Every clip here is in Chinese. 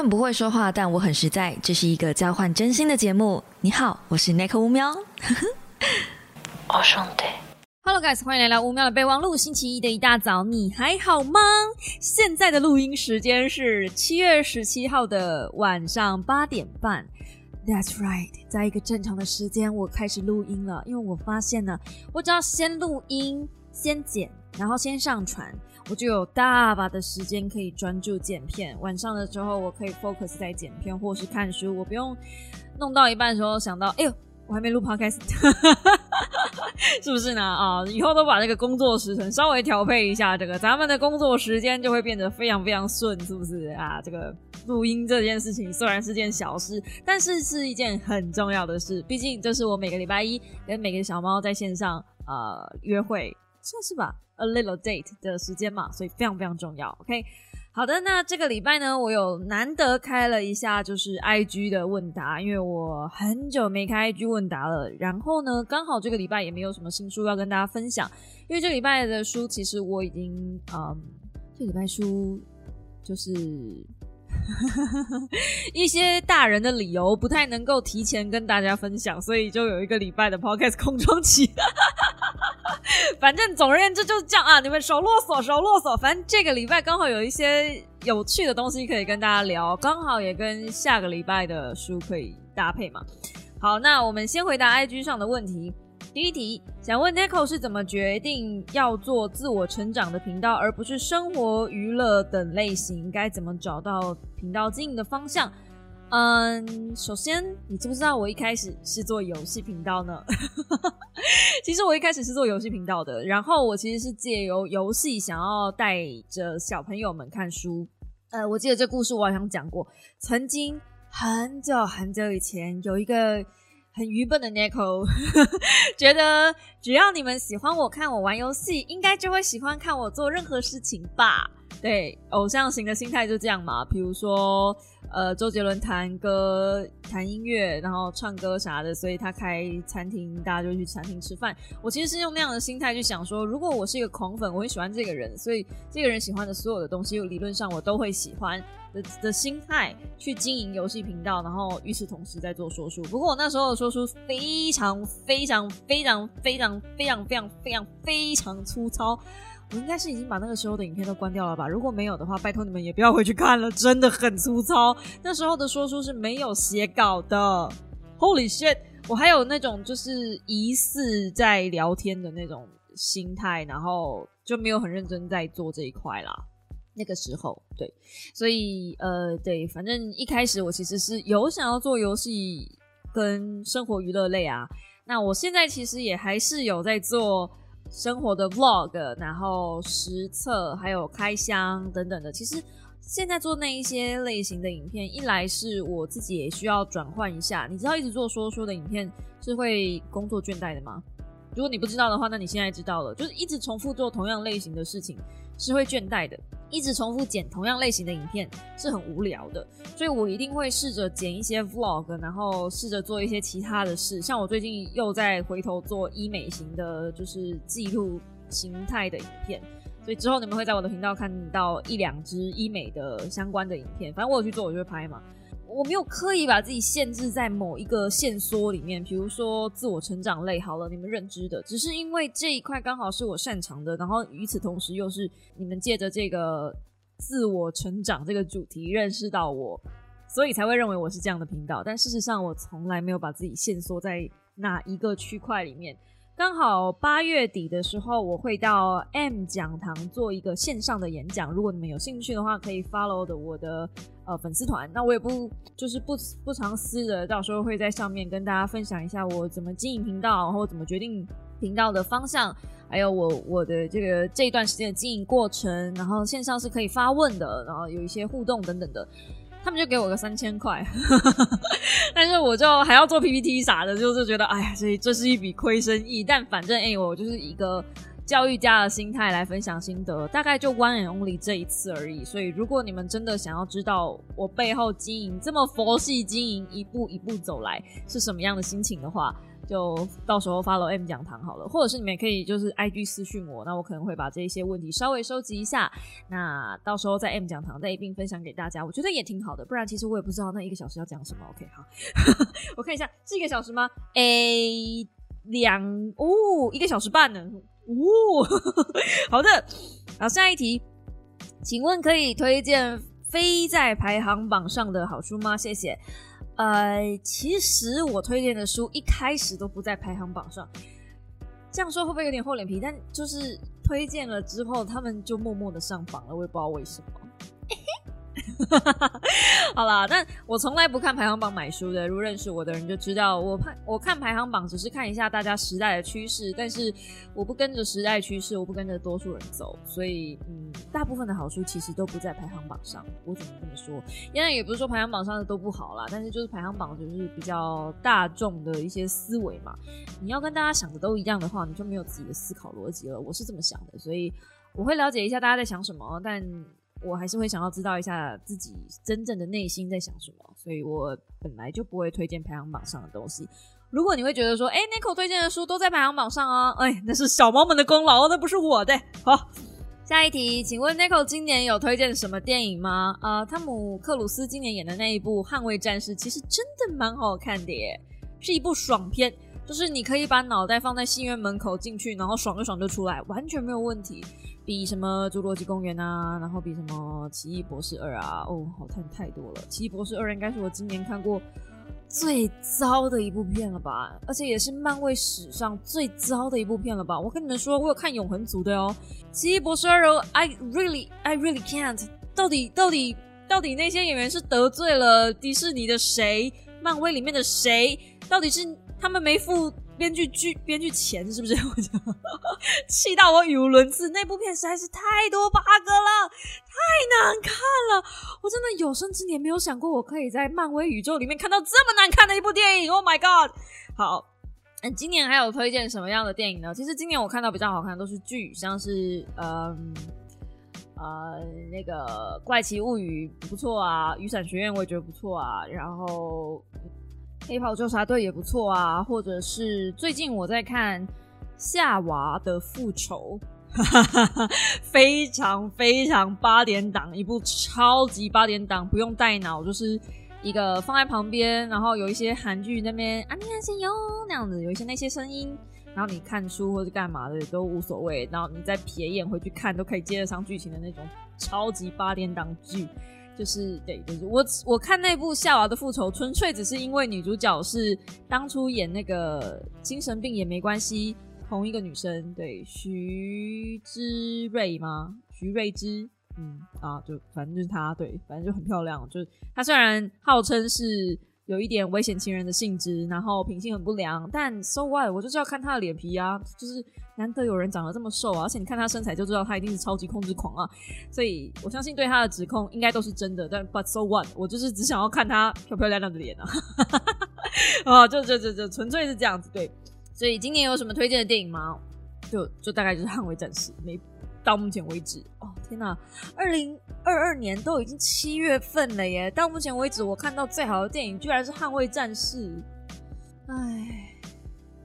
很不会说话，但我很实在。这是一个交换真心的节目。你好，我是 Nick 乌喵。我兄弟，Hello guys，欢迎来到乌喵的备忘录。星期一的一大早，你还好吗？现在的录音时间是七月十七号的晚上八点半。That's right，在一个正常的时间，我开始录音了。因为我发现呢，我只要先录音、先剪，然后先上传。我就有大把的时间可以专注剪片，晚上的时候我可以 focus 在剪片或是看书，我不用弄到一半的时候想到，哎呦，我还没录 podcast，是不是呢？啊，以后都把这个工作时程稍微调配一下，这个咱们的工作时间就会变得非常非常顺，是不是啊？这个录音这件事情虽然是件小事，但是是一件很重要的事，毕竟这是我每个礼拜一跟每个小猫在线上呃约会。算是吧，a little date 的时间嘛，所以非常非常重要。OK，好的，那这个礼拜呢，我有难得开了一下就是 IG 的问答，因为我很久没开 IG 问答了。然后呢，刚好这个礼拜也没有什么新书要跟大家分享，因为这礼拜的书其实我已经，嗯，这礼拜书就是 一些大人的理由不太能够提前跟大家分享，所以就有一个礼拜的 Podcast 空窗期。反正总而言之就是这样啊！你们少啰嗦，少啰嗦。反正这个礼拜刚好有一些有趣的东西可以跟大家聊，刚好也跟下个礼拜的书可以搭配嘛。好，那我们先回答 IG 上的问题。第一题，想问 Nico 是怎么决定要做自我成长的频道，而不是生活娱乐等类型？该怎么找到频道经营的方向？嗯，首先，你知不知道我一开始是做游戏频道呢？其实我一开始是做游戏频道的，然后我其实是借由游戏想要带着小朋友们看书。呃，我记得这故事我好像讲过，曾经很久很久以前，有一个很愚笨的 Nico，觉得只要你们喜欢我看我玩游戏，应该就会喜欢看我做任何事情吧。对，偶像型的心态就这样嘛。比如说，呃，周杰伦弹歌、弹音乐，然后唱歌啥的，所以他开餐厅，大家就去餐厅吃饭。我其实是用那样的心态去想说，如果我是一个狂粉，我很喜欢这个人，所以这个人喜欢的所有的东西，理论上我都会喜欢的的心态去经营游戏频道，然后与此同时在做说书。不过我那时候的说书非常非常非常非常非常非常非常非常粗糙。我应该是已经把那个时候的影片都关掉了吧？如果没有的话，拜托你们也不要回去看了，真的很粗糙。那时候的说书是没有写稿的，Holy shit！我还有那种就是疑似在聊天的那种心态，然后就没有很认真在做这一块啦。那个时候，对，所以呃，对，反正一开始我其实是有想要做游戏跟生活娱乐类啊。那我现在其实也还是有在做。生活的 vlog，然后实测，还有开箱等等的。其实现在做那一些类型的影片，一来是我自己也需要转换一下。你知道，一直做说说的影片是会工作倦怠的吗？如果你不知道的话，那你现在知道了，就是一直重复做同样类型的事情是会倦怠的。一直重复剪同样类型的影片是很无聊的，所以我一定会试着剪一些 vlog，然后试着做一些其他的事。像我最近又在回头做医美型的，就是记录形态的影片，所以之后你们会在我的频道看到一两支医美的相关的影片。反正我有去做，我就会拍嘛。我没有刻意把自己限制在某一个线索里面，比如说自我成长类，好了，你们认知的，只是因为这一块刚好是我擅长的，然后与此同时又是你们借着这个自我成长这个主题认识到我，所以才会认为我是这样的频道。但事实上，我从来没有把自己限缩在哪一个区块里面。刚好八月底的时候，我会到 M 讲堂做一个线上的演讲。如果你们有兴趣的话，可以 follow 的我的呃粉丝团。那我也不就是不不藏私的，到时候会在上面跟大家分享一下我怎么经营频道，然后怎么决定频道的方向，还有我我的这个这一段时间的经营过程。然后线上是可以发问的，然后有一些互动等等的。他们就给我个三千块，但是我就还要做 PPT 啥的，就是觉得哎呀，这这是一笔亏生意。但反正哎，我就是一个教育家的心态来分享心得，大概就 one and only 这一次而已。所以如果你们真的想要知道我背后经营这么佛系经营，一步一步走来是什么样的心情的话，就到时候 follow M 讲堂好了，或者是你们可以就是 IG 私讯我，那我可能会把这一些问题稍微收集一下，那到时候在 M 讲堂再一并分享给大家，我觉得也挺好的。不然其实我也不知道那一个小时要讲什么。OK，好，我看一下是一个小时吗？诶，两哦，一个小时半呢。哦，好的，好，下一题，请问可以推荐非在排行榜上的好书吗？谢谢。呃，其实我推荐的书一开始都不在排行榜上，这样说会不会有点厚脸皮？但就是推荐了之后，他们就默默的上榜了，我也不知道为什么。好啦，但我从来不看排行榜买书的。如果认识我的人就知道，我看我看排行榜只是看一下大家时代的趋势，但是我不跟着时代趋势，我不跟着多数人走。所以，嗯，大部分的好书其实都不在排行榜上。我怎么这么说？因为也不是说排行榜上的都不好啦，但是就是排行榜就是比较大众的一些思维嘛。你要跟大家想的都一样的话，你就没有自己的思考逻辑了。我是这么想的，所以我会了解一下大家在想什么，但。我还是会想要知道一下自己真正的内心在想什么，所以我本来就不会推荐排行榜上的东西。如果你会觉得说，哎，Nico 推荐的书都在排行榜上啊，哎，那是小猫们的功劳，那不是我的。好，下一题，请问 Nico 今年有推荐什么电影吗？呃，汤姆克鲁斯今年演的那一部《捍卫战士》其实真的蛮好看的耶，是一部爽片，就是你可以把脑袋放在戏院门口进去，然后爽一爽就出来，完全没有问题。比什么《侏罗纪公园》啊，然后比什么《奇异博士二》啊，哦，好看太多了，《奇异博士二》应该是我今年看过最糟的一部片了吧，而且也是漫威史上最糟的一部片了吧。我跟你们说，我有看《永恒族》的哦，《奇异博士二》，I really, I really can't。到底到底到底那些演员是得罪了迪士尼的谁？漫威里面的谁？到底是他们没付？编剧剧编剧钱是不是？我就气到我语无伦次。那部片实在是太多 bug 了，太难看了。我真的有生之年没有想过，我可以在漫威宇宙里面看到这么难看的一部电影。Oh my god！好，嗯，今年还有推荐什么样的电影呢？其实今年我看到比较好看的都是剧，像是嗯呃那个怪奇物语不错啊，雨伞学院我也觉得不错啊，然后。黑袍纠察队也不错啊，或者是最近我在看《夏娃的复仇》，非常非常八点档，一部超级八点档，不用带脑，就是一个放在旁边，然后有一些韩剧那边啊，你看谁哟那样子，有一些那些声音，然后你看书或者干嘛的都无所谓，然后你再瞥眼回去看都可以接得上剧情的那种超级八点档剧。就是对，就是我我看那部《夏娃的复仇》，纯粹只是因为女主角是当初演那个精神病也没关系，同一个女生，对，徐之瑞吗？徐瑞之，嗯啊，就反正就是她，对，反正就很漂亮。就她虽然号称是。有一点危险情人的性质，然后品性很不良，但 so what？我就是要看他的脸皮啊，就是难得有人长得这么瘦啊，而且你看他身材就知道他一定是超级控制狂啊，所以我相信对他的指控应该都是真的。但 but so what？我就是只想要看他漂漂亮亮的脸啊，啊，就就就就纯粹是这样子对。所以今年有什么推荐的电影吗？就就大概就是《捍卫战士》没。到目前为止，哦天哪，二零二二年都已经七月份了耶！到目前为止，我看到最好的电影居然是《捍卫战士》。哎，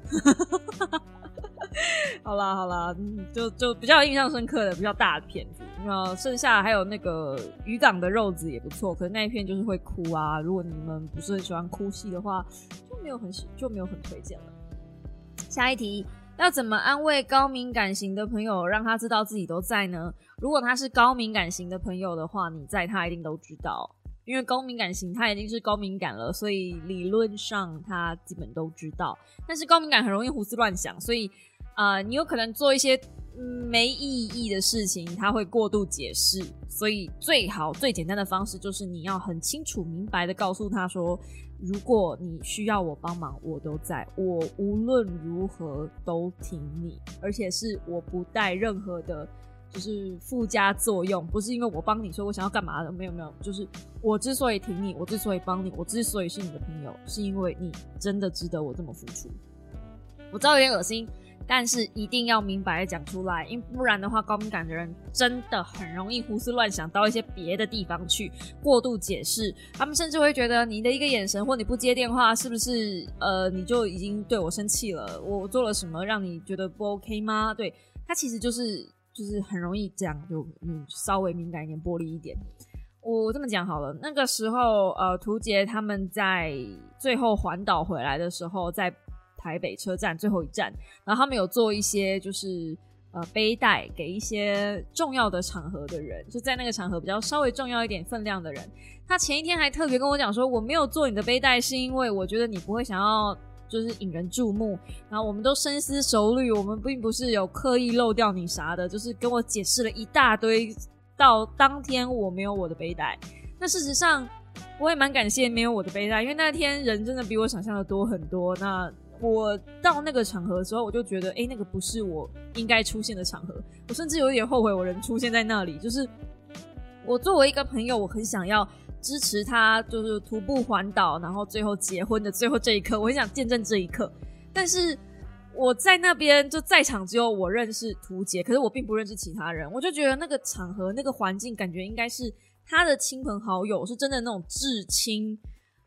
好啦好啦，就就比较印象深刻的、比较大的片子。那剩下还有那个《渔港的肉子》也不错，可是那一片就是会哭啊。如果你们不是很喜欢哭戏的话，就没有很喜就没有很推荐了。下一题。要怎么安慰高敏感型的朋友，让他知道自己都在呢？如果他是高敏感型的朋友的话，你在他一定都知道，因为高敏感型他已经是高敏感了，所以理论上他基本都知道。但是高敏感很容易胡思乱想，所以啊，你有可能做一些没意义的事情，他会过度解释。所以最好最简单的方式就是你要很清楚明白的告诉他说。如果你需要我帮忙，我都在，我无论如何都挺你，而且是我不带任何的，就是附加作用，不是因为我帮你，所以我想要干嘛的，没有没有，就是我之所以挺你，我之所以帮你，我之所以是你的朋友，是因为你真的值得我这么付出。我知道有点恶心，但是一定要明白的讲出来，因不然的话，高敏感的人真的很容易胡思乱想到一些别的地方去，过度解释。他们甚至会觉得你的一个眼神或你不接电话，是不是呃你就已经对我生气了？我做了什么让你觉得不 OK 吗？对他其实就是就是很容易这样，就嗯稍微敏感一点、玻璃一点。我这么讲好了，那个时候呃，图杰他们在最后环岛回来的时候，在。台北车站最后一站，然后他们有做一些就是呃背带给一些重要的场合的人，就在那个场合比较稍微重要一点分量的人。他前一天还特别跟我讲说，我没有做你的背带，是因为我觉得你不会想要就是引人注目。然后我们都深思熟虑，我们并不是有刻意漏掉你啥的，就是跟我解释了一大堆。到当天我没有我的背带，那事实上我也蛮感谢没有我的背带，因为那天人真的比我想象的多很多。那我到那个场合的时候，我就觉得，哎，那个不是我应该出现的场合。我甚至有点后悔，我人出现在那里。就是我作为一个朋友，我很想要支持他，就是徒步环岛，然后最后结婚的最后这一刻，我很想见证这一刻。但是我在那边就在场，只有我认识图杰，可是我并不认识其他人。我就觉得那个场合、那个环境，感觉应该是他的亲朋好友，是真的那种至亲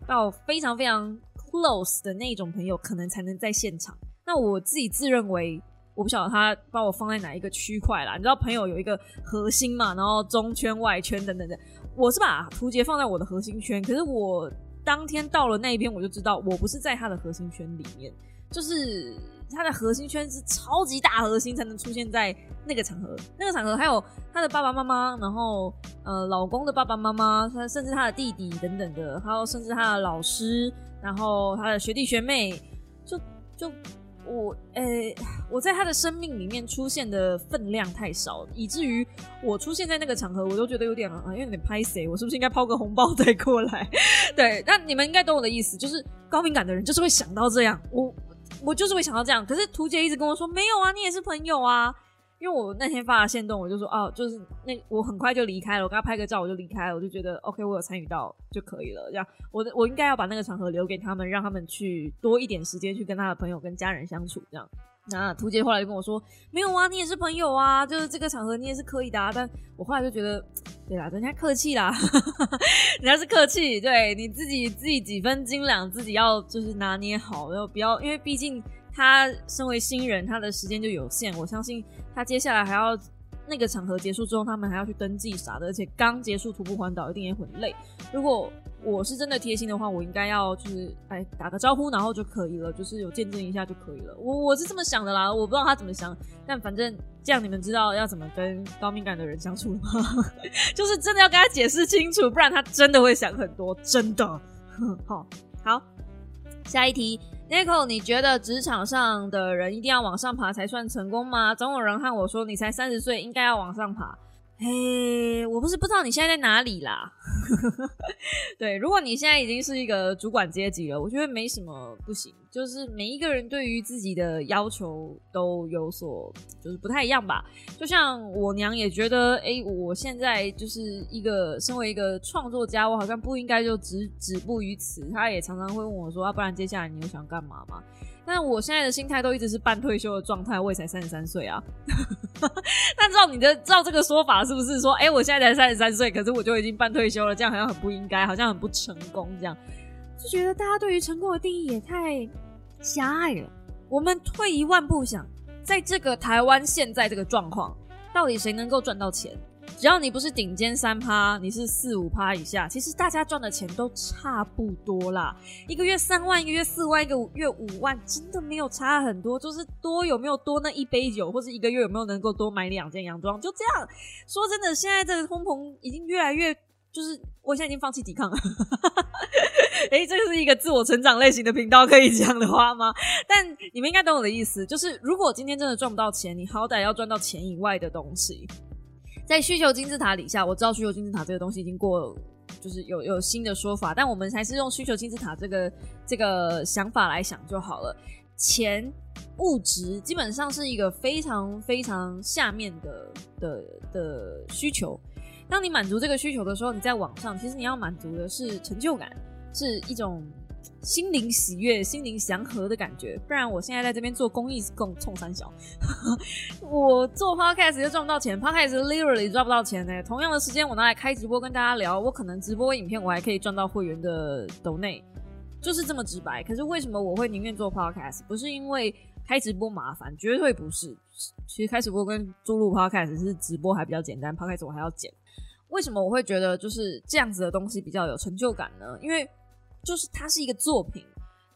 到非常非常。Close 的那种朋友可能才能在现场。那我自己自认为，我不晓得他把我放在哪一个区块啦。你知道朋友有一个核心嘛，然后中圈、外圈等等等。我是把图杰放在我的核心圈，可是我当天到了那一边，我就知道我不是在他的核心圈里面，就是他的核心圈是超级大核心才能出现在那个场合。那个场合还有他的爸爸妈妈，然后呃老公的爸爸妈妈，他甚至他的弟弟等等的，还有甚至他的老师。然后他的学弟学妹，就就我诶，我在他的生命里面出现的分量太少，以至于我出现在那个场合，我都觉得有点啊，有点拍谁，我是不是应该抛个红包再过来？对，那你们应该懂我的意思，就是高敏感的人就是会想到这样，我我就是会想到这样，可是图姐一直跟我说没有啊，你也是朋友啊。因为我那天发了线动，我就说哦，就是那我很快就离开了，我跟他拍个照我就离开了，我就觉得 OK，我有参与到就可以了。这样，我的我应该要把那个场合留给他们，让他们去多一点时间去跟他的朋友跟家人相处。这样，那图杰后来就跟我说，没有啊，你也是朋友啊，就是这个场合你也是可以的。啊。但我后来就觉得，对啦，人家客气啦，人家是客气，对你自己自己几分斤两，自己要就是拿捏好，然后不要，因为毕竟。他身为新人，他的时间就有限。我相信他接下来还要那个场合结束之后，他们还要去登记啥的，而且刚结束徒步环岛，一定也很累。如果我是真的贴心的话，我应该要就是哎打个招呼，然后就可以了，就是有见证一下就可以了。我我是这么想的啦，我不知道他怎么想，但反正这样你们知道要怎么跟高敏感的人相处了吗？就是真的要跟他解释清楚，不然他真的会想很多，真的。好，好，下一题。Nico，你觉得职场上的人一定要往上爬才算成功吗？总有人和我说，你才三十岁，应该要往上爬。嘿，我不是不知道你现在在哪里啦。对，如果你现在已经是一个主管阶级了，我觉得没什么不行。就是每一个人对于自己的要求都有所，就是不太一样吧。就像我娘也觉得，哎，我现在就是一个身为一个创作家，我好像不应该就止止步于此。她也常常会问我说，啊，不然接下来你又想干嘛吗？但我现在的心态都一直是半退休的状态，我也才三十三岁啊。那照你的照这个说法，是不是说，哎，我现在才三十三岁，可是我就已经半退休了，这样好像很不应该，好像很不成功，这样就觉得大家对于成功的定义也太狭隘了。我们退一万步想，在这个台湾现在这个状况，到底谁能够赚到钱？只要你不是顶尖三趴，你是四五趴以下，其实大家赚的钱都差不多啦。一个月三万，一个月四万，一个月五万，真的没有差很多。就是多有没有多那一杯酒，或是一个月有没有能够多买两件洋装，就这样。说真的，现在这个通膨已经越来越，就是我现在已经放弃抵抗了。哎，这是一个自我成长类型的频道，可以讲的话吗？但你们应该懂我的意思，就是如果今天真的赚不到钱，你好歹要赚到钱以外的东西。在需求金字塔底下，我知道需求金字塔这个东西已经过，就是有有新的说法，但我们还是用需求金字塔这个这个想法来想就好了。钱物质基本上是一个非常非常下面的的的需求。当你满足这个需求的时候，你在网上其实你要满足的是成就感，是一种心灵喜悦、心灵祥和的感觉。不然我现在在这边做公益是更冲三小，我做 podcast 又赚不到钱，podcast literally 赚不到钱呢。同样的时间我拿来开直播跟大家聊，我可能直播影片我还可以赚到会员的抖内，就是这么直白。可是为什么我会宁愿做 podcast？不是因为开直播麻烦，绝对不是。其实开直播跟注入 podcast 是直播还比较简单，podcast 我还要剪。为什么我会觉得就是这样子的东西比较有成就感呢？因为就是它是一个作品，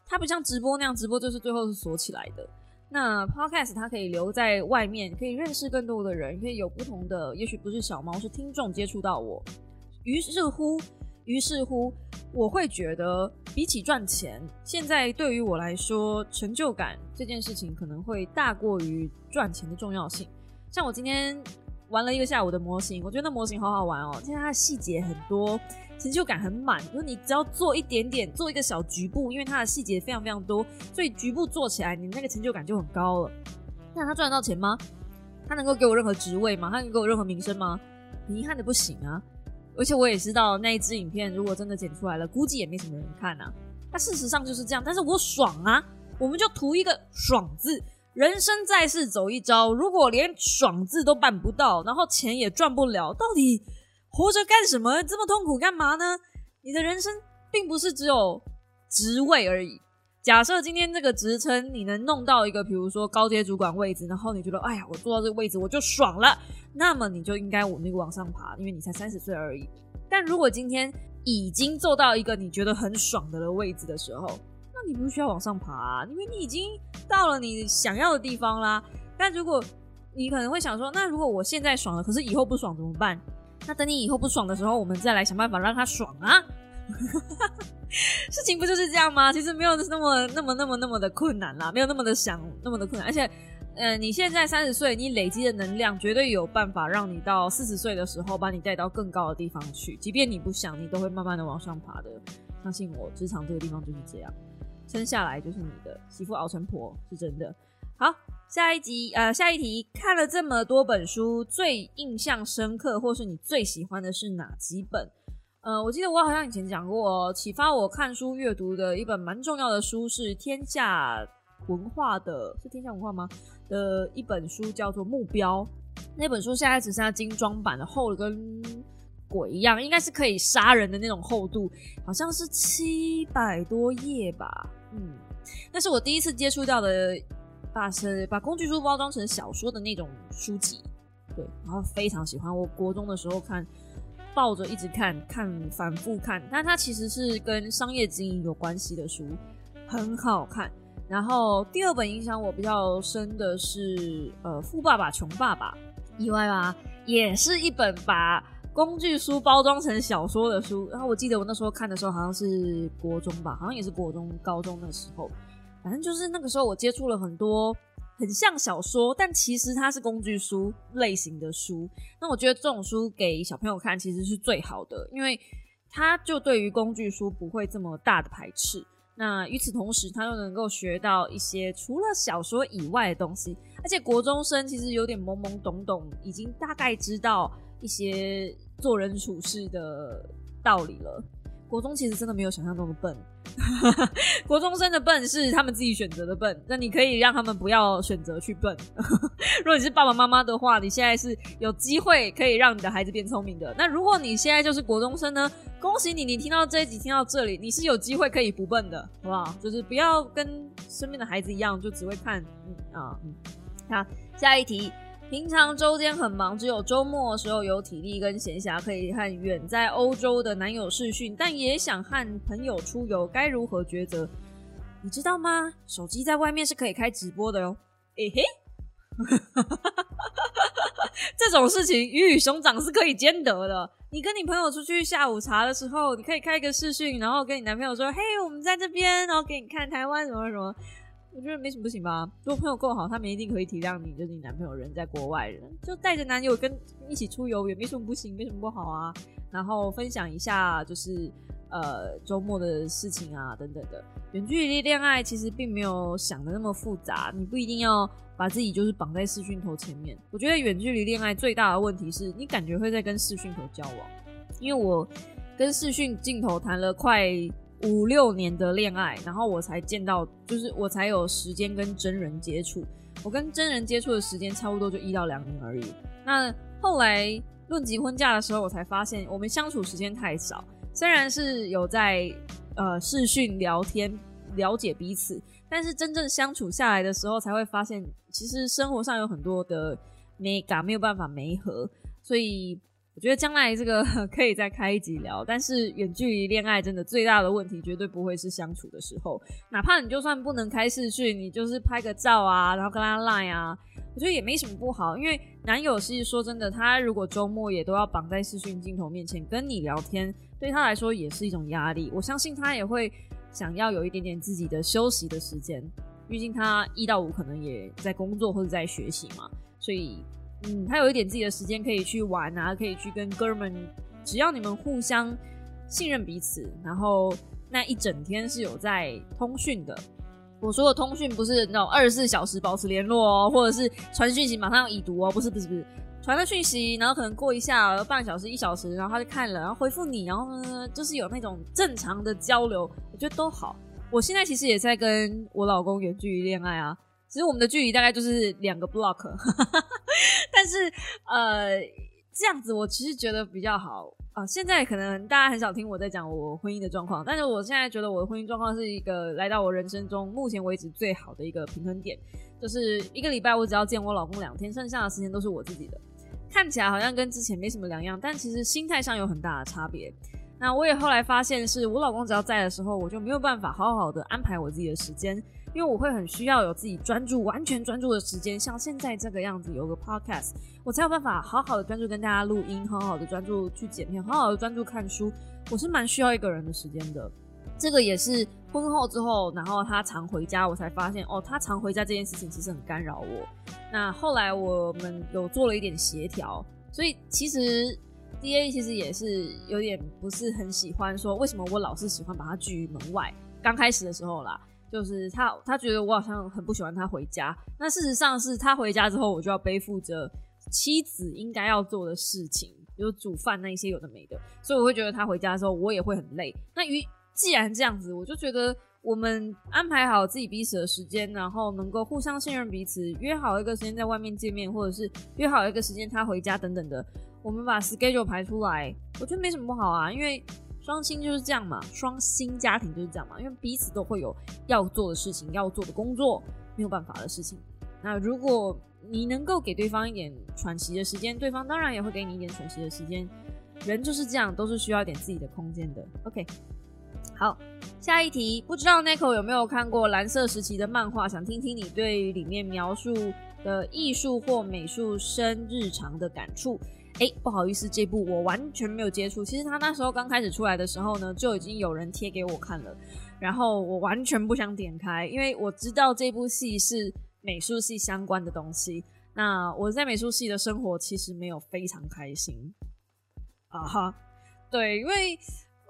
它不像直播那样，直播就是最后是锁起来的。那 podcast 它可以留在外面，可以认识更多的人，可以有不同的，也许不是小猫，是听众接触到我。于是乎，于是乎，我会觉得比起赚钱，现在对于我来说，成就感这件事情可能会大过于赚钱的重要性。像我今天。玩了一个下午的模型，我觉得那模型好好玩哦。现在它的细节很多，成就感很满。就是你只要做一点点，做一个小局部，因为它的细节非常非常多，所以局部做起来，你那个成就感就很高了。那他赚得到钱吗？他能够给我任何职位吗？他能给我任何名声吗？很遗憾的不行啊。而且我也知道那一支影片如果真的剪出来了，估计也没什么人看啊。那事实上就是这样，但是我爽啊，我们就图一个爽字。人生在世走一遭，如果连爽字都办不到，然后钱也赚不了，到底活着干什么？这么痛苦干嘛呢？你的人生并不是只有职位而已。假设今天这个职称你能弄到一个，比如说高阶主管位置，然后你觉得，哎呀，我坐到这个位置我就爽了，那么你就应该努力往上爬，因为你才三十岁而已。但如果今天已经做到一个你觉得很爽的位置的时候，你不需要往上爬，因为你已经到了你想要的地方啦。但如果你可能会想说，那如果我现在爽了，可是以后不爽怎么办？那等你以后不爽的时候，我们再来想办法让他爽啊。事情不就是这样吗？其实没有那么、那么、那么、那么的困难啦，没有那么的想那么的困难。而且，呃，你现在三十岁，你累积的能量绝对有办法让你到四十岁的时候把你带到更高的地方去。即便你不想，你都会慢慢的往上爬的。相信我，职场这个地方就是这样。生下来就是你的媳妇熬成婆是真的。好，下一集呃，下一题，看了这么多本书，最印象深刻或是你最喜欢的是哪几本？呃，我记得我好像以前讲过，启发我看书阅读的一本蛮重要的书是天下文化的，是天下文化吗？的一本书叫做《目标》，那本书现在只剩下精装版的，厚的跟。鬼一样，应该是可以杀人的那种厚度，好像是七百多页吧。嗯，那是我第一次接触到的，把是把工具书包装成小说的那种书籍。对，然后非常喜欢。我国中的时候看，抱着一直看，看反复看。但它其实是跟商业经营有关系的书，很好看。然后第二本影响我比较深的是，呃，《富爸爸穷爸爸》，意外吧？也是一本把。工具书包装成小说的书，然后我记得我那时候看的时候好像是国中吧，好像也是国中、高中的时候，反正就是那个时候我接触了很多很像小说，但其实它是工具书类型的书。那我觉得这种书给小朋友看其实是最好的，因为他就对于工具书不会这么大的排斥。那与此同时，他又能够学到一些除了小说以外的东西，而且国中生其实有点懵懵懂懂，已经大概知道。一些做人处事的道理了。国中其实真的没有想象中的笨，国中生的笨是他们自己选择的笨。那你可以让他们不要选择去笨。如果你是爸爸妈妈的话，你现在是有机会可以让你的孩子变聪明的。那如果你现在就是国中生呢？恭喜你，你听到这一集听到这里，你是有机会可以不笨的，好不好？就是不要跟身边的孩子一样，就只会看嗯啊嗯。好，下一题。平常周间很忙，只有周末的时候有体力跟闲暇可以和远在欧洲的男友视讯，但也想和朋友出游，该如何抉择？你知道吗？手机在外面是可以开直播的哟。诶嘿，这种事情鱼与熊掌是可以兼得的。你跟你朋友出去下午茶的时候，你可以开一个视讯，然后跟你男朋友说：“嘿，我们在这边，然后给你看台湾什么什么。”我觉得没什么不行吧。如果朋友够好，他们一定可以体谅你，就是你男朋友人在国外，人就带着男友跟一起出游，也没什么不行，没什么不好啊。然后分享一下，就是呃周末的事情啊，等等的。远距离恋爱其实并没有想的那么复杂，你不一定要把自己就是绑在视讯头前面。我觉得远距离恋爱最大的问题是你感觉会在跟视讯头交往，因为我跟视讯镜头谈了快。五六年的恋爱，然后我才见到，就是我才有时间跟真人接触。我跟真人接触的时间差不多就一到两年而已。那后来论及婚嫁的时候，我才发现我们相处时间太少。虽然是有在呃视讯聊天了解彼此，但是真正相处下来的时候，才会发现其实生活上有很多的没感没有办法没合，所以。我觉得将来这个 可以再开一集聊，但是远距离恋爱真的最大的问题绝对不会是相处的时候，哪怕你就算不能开视讯，你就是拍个照啊，然后跟他 line 啊，我觉得也没什么不好。因为男友是说真的，他如果周末也都要绑在视讯镜头面前跟你聊天，对他来说也是一种压力。我相信他也会想要有一点点自己的休息的时间，毕竟他一到五可能也在工作或者在学习嘛，所以。嗯，他有一点自己的时间可以去玩啊，可以去跟哥们，只要你们互相信任彼此，然后那一整天是有在通讯的。我说的通讯不是那种二十四小时保持联络哦，或者是传讯息马上要已读哦，不是不是不是，传了讯息，然后可能过一下半小时一小时，然后他就看了，然后回复你，然后呢就是有那种正常的交流，我觉得都好。我现在其实也在跟我老公远距离恋爱啊。其实我们的距离大概就是两个 block，但是呃这样子我其实觉得比较好啊。现在可能大家很少听我在讲我婚姻的状况，但是我现在觉得我的婚姻状况是一个来到我人生中目前为止最好的一个平衡点，就是一个礼拜我只要见我老公两天，剩下的时间都是我自己的。看起来好像跟之前没什么两样，但其实心态上有很大的差别。那我也后来发现，是我老公只要在的时候，我就没有办法好好的安排我自己的时间。因为我会很需要有自己专注、完全专注的时间，像现在这个样子，有个 podcast，我才有办法好好的专注跟大家录音，好好的专注去剪片，好好的专注看书。我是蛮需要一个人的时间的。这个也是婚后之后，然后他常回家，我才发现哦，他常回家这件事情其实很干扰我。那后来我们有做了一点协调，所以其实 D A 其实也是有点不是很喜欢说，为什么我老是喜欢把他拒于门外？刚开始的时候啦。就是他，他觉得我好像很不喜欢他回家。那事实上是他回家之后，我就要背负着妻子应该要做的事情，比如煮饭那一些有的没的。所以我会觉得他回家之后，我也会很累。那于既然这样子，我就觉得我们安排好自己彼此的时间，然后能够互相信任彼此，约好一个时间在外面见面，或者是约好一个时间他回家等等的，我们把 schedule 排出来，我觉得没什么不好啊，因为。双薪就是这样嘛，双薪家庭就是这样嘛，因为彼此都会有要做的事情、要做的工作，没有办法的事情。那如果你能够给对方一点喘息的时间，对方当然也会给你一点喘息的时间。人就是这样，都是需要一点自己的空间的。OK，好，下一题，不知道 n i c o 有没有看过蓝色时期的漫画？想听听你对里面描述的艺术或美术生日常的感触。哎，不好意思，这部我完全没有接触。其实他那时候刚开始出来的时候呢，就已经有人贴给我看了，然后我完全不想点开，因为我知道这部戏是美术系相关的东西。那我在美术系的生活其实没有非常开心啊哈。对，因为